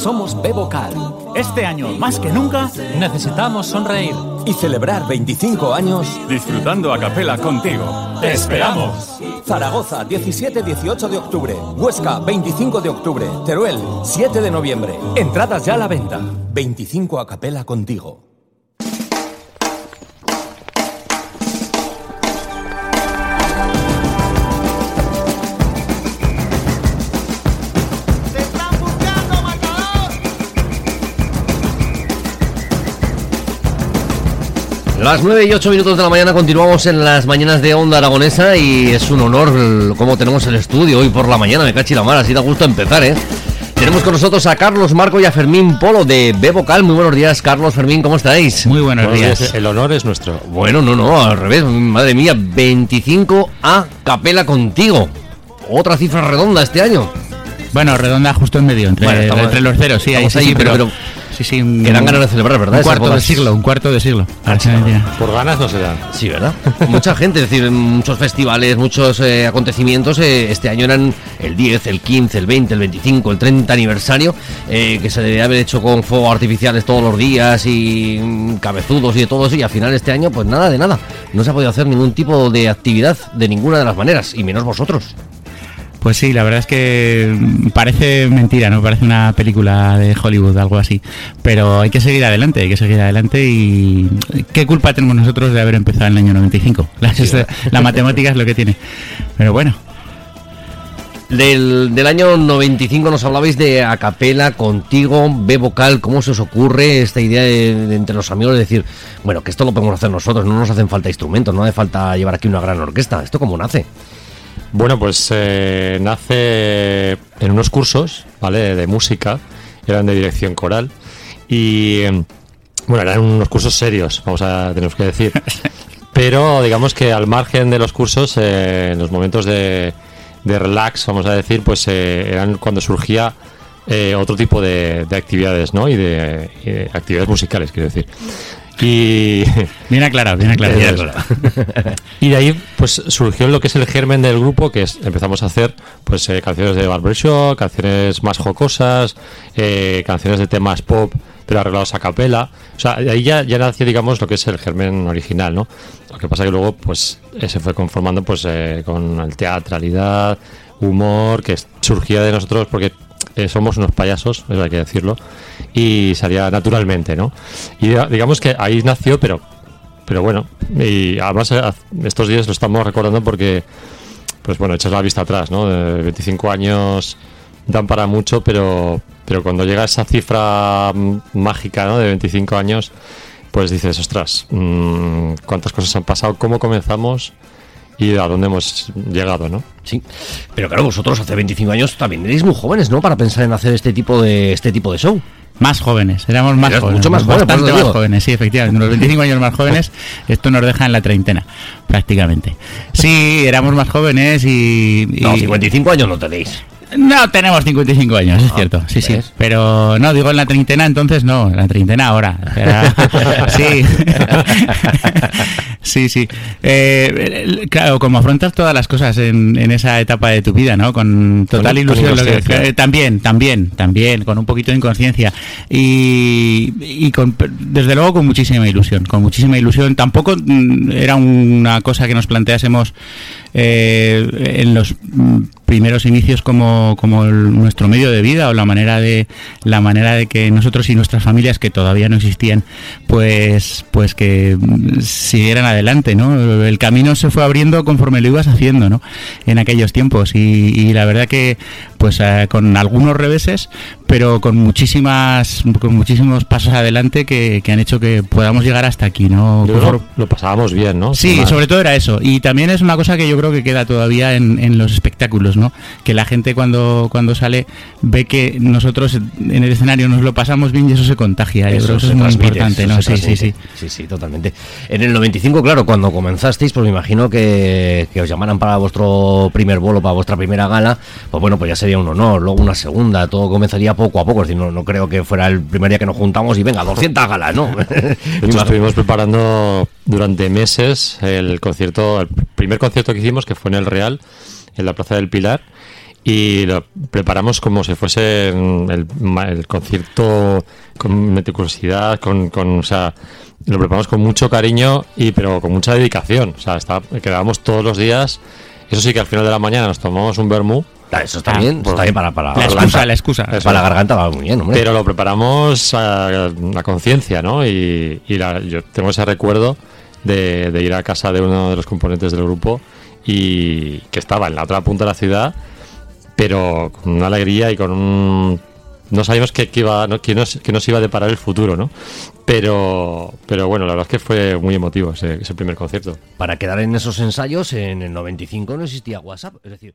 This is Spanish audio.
Somos Bebocal Este año, más que nunca, necesitamos sonreír y celebrar 25 años disfrutando a capela contigo. ¡Te esperamos! Zaragoza, 17-18 de octubre. Huesca, 25 de octubre. Teruel, 7 de noviembre. Entradas ya a la venta. 25 a capela contigo. Las 9 y 8 minutos de la mañana continuamos en las mañanas de Onda Aragonesa y es un honor el- cómo tenemos el estudio hoy por la mañana, me cachi la mar, así da gusto empezar, ¿eh? Tenemos con nosotros a Carlos Marco y a Fermín Polo de Bebocal. Muy buenos días, Carlos, Fermín, ¿cómo estáis? Muy buenos, Buenos días. días, El honor es nuestro. Bueno, no, no, al revés, madre mía, 25 a capela contigo. Otra cifra redonda este año. Bueno, redonda justo en medio, entre, Bueno, estamos- entre los ceros, sí, ahí sí, ahí, sí, pero- pero, pero sí, sí, un, que dan ganas de celebrar, ¿verdad? Un cuarto de siglo, un cuarto de siglo. Argentina. Por ganas no se dan. Sí, ¿verdad? Mucha gente, es decir, muchos festivales, muchos eh, acontecimientos. eh, este año eran el 10, el 15, el 20, el 25, el 30 aniversario, eh, que se debe haber hecho con fuegos artificiales todos los días y mm, cabezudos y de todo eso. Y al final este año, pues nada de nada. No se ha podido hacer ningún tipo de actividad de ninguna de las maneras, y menos vosotros. Pues sí, la verdad es que parece mentira, ¿no? Parece una película de Hollywood, algo así. Pero hay que seguir adelante, hay que seguir adelante y ¿qué culpa tenemos nosotros de haber empezado en el año 95? La, la matemática es lo que tiene. Pero bueno, Del, del año 95 nos hablabais de Acapela, contigo, B vocal, ¿cómo se os ocurre esta idea de, de entre los amigos de decir, bueno, que esto lo podemos hacer nosotros, no nos hacen falta instrumentos, no hace falta llevar aquí una gran orquesta, ¿esto cómo nace? Bueno, pues eh, nace en unos cursos, ¿vale? De música, eran de dirección coral. Y eh, bueno, eran unos cursos serios, vamos a tenemos que decir. Pero digamos que al margen de los cursos, eh, en los momentos de, de relax, vamos a decir, pues eh, eran cuando surgía eh, otro tipo de, de actividades, ¿no? Y de, y de actividades musicales, quiero decir. Y bien aclarado, bien aclarado. Y de ahí pues surgió lo que es el germen del grupo, que es, empezamos a hacer pues eh, canciones de barbershop, canciones más jocosas, eh, canciones de temas pop, pero arreglados a capela. O sea, de ahí ya, ya nació, digamos, lo que es el germen original, ¿no? Lo que pasa que luego pues eh, se fue conformando pues eh, con el teatralidad, humor, que surgía de nosotros porque eh, somos unos payasos, eso hay que decirlo, y salía naturalmente, ¿no? Y diga- digamos que ahí nació, pero pero bueno, y además eh, estos días lo estamos recordando porque, pues bueno, echas la vista atrás, ¿no? De 25 años dan para mucho, pero, pero cuando llega esa cifra mágica, ¿no? De 25 años, pues dices, ostras, mm, cuántas cosas han pasado, cómo comenzamos y a dónde hemos llegado, ¿no? Sí, pero claro, vosotros hace 25 años también erais muy jóvenes, ¿no? Para pensar en hacer este tipo de, este tipo de show. Más jóvenes, éramos más Eras jóvenes. mucho más joven, por bastante más jóvenes, sí, efectivamente. Los 25 años más jóvenes, esto nos deja en la treintena, prácticamente. Sí, éramos más jóvenes y. y- No, 55 años no tenéis. No tenemos 55 años, es cierto, sí, sí. Pero no, digo en la treintena entonces no, en la treintena ahora. Sí. sí, sí. Eh, claro, como afrontas todas las cosas en, en esa etapa de tu vida, ¿no? Con total Con- con ilusión. lo que- inconsciencia. eh, también, también, también, con un poquito de inconsciencia. Y, y con, desde luego con muchísima ilusión, con muchísima ilusión. Tampoco mm, era una cosa que nos planteásemos eh, en los mm, primeros inicios como, como nuestro medio de vida o la manera de la manera de que nosotros y nuestras familias que todavía no existían, pues pues que siguieran adelante, ¿no? El camino se fue abriendo conforme lo ibas haciendo, ¿no? En aquellos tiempos y, la verdad que pues eh, con algunos reveses, pero con muchísimas con muchísimos pasos adelante que, han hecho que podamos llegar hasta aquí, ¿no? lo, pasábamos bien, ¿no? Sí, sobre todo era eso. Y también es una cosa que yo creo que queda todavía en, en los espectáculos, ¿no? Que la gente cuando, cuando sale ve que nosotros en el escenario nos lo pasamos bien y eso se contagia. Eso, es muy importante, ¿no? Sí, sí, sí. Sí, sí, totalmente. En el 95, claro, cuando comenzasteis, pues me imagino que, que os llamaran para vuestro primer bolo, para vuestra primera gala, pues bueno, pues ya sería un honor, luego una segunda, todo comenzaría poco a poco, es decir, no, no creo que fuera el primer día que nos juntamos y venga, 200 galas, ¿no? estuvimos preparando durante meses el concierto, el primer concierto que hicimos, que fue en el Real, en la Plaza del Pilar, y lo preparamos como si fuese el, el concierto con meticulosidad, con, con, o sea, lo preparamos con mucho cariño y pero con mucha dedicación, o sea, está, quedábamos todos los días, eso sí que al final de la mañana nos tomamos un vermú eso está bien, está bien para, para la, excusa, la excusa. Para la garganta va muy bien, hombre. Pero lo preparamos a, la conciencia, ¿no? Y, yo tengo ese recuerdo de, ir a casa de uno de los componentes del grupo y que estaba en la otra punta de la ciudad, pero con una alegría y con un no sabíamos que, iba, que, nos, que nos iba a deparar el futuro, ¿no? Pero, pero bueno, la verdad es que fue muy emotivo ese, ese primer concierto. Para quedar en esos ensayos, en el 95 no existía WhatsApp, es decir...